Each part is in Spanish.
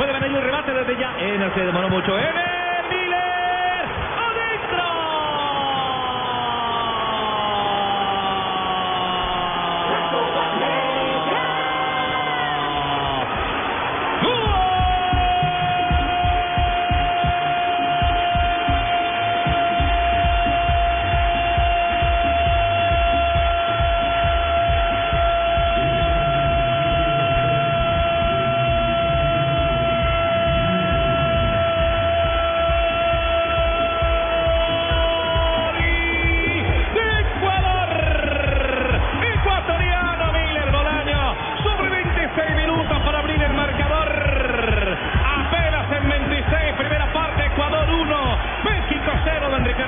Puede venir el remate desde ya. Ener se demoró mucho. Ener,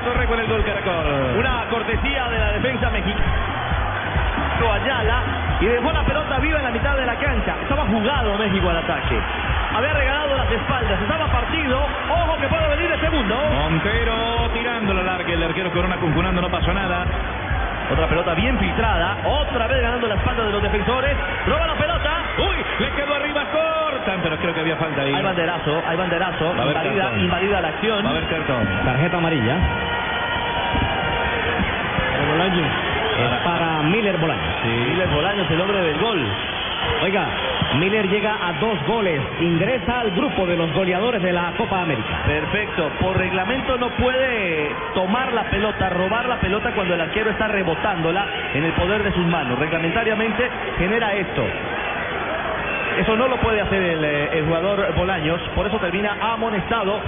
0, don Ricardo Rego en el gol Caracol. Una cortesía de la defensa mexicana. Ayala y dejó la pelota viva en la mitad de la cancha. Estaba jugado México al ataque. Había regalado las espaldas, estaba partido. Ojo que puede venir el segundo. Montero tirando la larga, el arquero Corona conjunando, no pasó nada. Otra pelota bien filtrada, otra vez ganando la espalda de los defensores. Roba la pelota. Uy, le quedó arriba cortan, pero creo que había falta ahí. Hay banderazo, hay banderazo. Invalida, la acción. Va a haber cartón. Tarjeta amarilla. Es para Miller Bolaños. Miller Bolaños, el hombre del gol. Oiga, Miller llega a dos goles. Ingresa al grupo de los goleadores de la Copa América. Perfecto. Por reglamento no puede tomar la pelota, robar la pelota cuando el arquero está rebotándola en el poder de sus manos. Reglamentariamente genera esto. Eso no lo puede hacer el, eh, el jugador Bolaños, por eso termina amonestado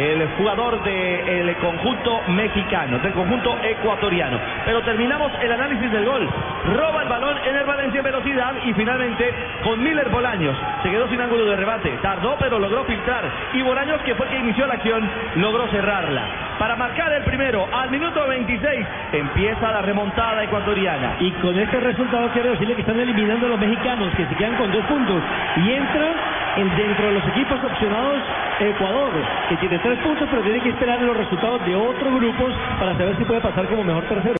el jugador del conjunto mexicano, del conjunto ecuatoriano. Pero terminamos el análisis del gol. Roba el balón en el Valencia en velocidad y finalmente con Miller Bolaños se quedó sin ángulo de rebate. Tardó pero logró filtrar y Bolaños, que fue el que inició la acción, logró cerrarla. Para marcar el primero al minuto 26 empieza la remontada ecuatoriana. Y con este resultado quiero decirle que están eliminando a los mexicanos que se quedan con dos puntos y entra el dentro de los equipos opcionados Ecuador que tiene tres puntos pero tiene que esperar los resultados de otros grupos para saber si puede pasar como mejor tercero.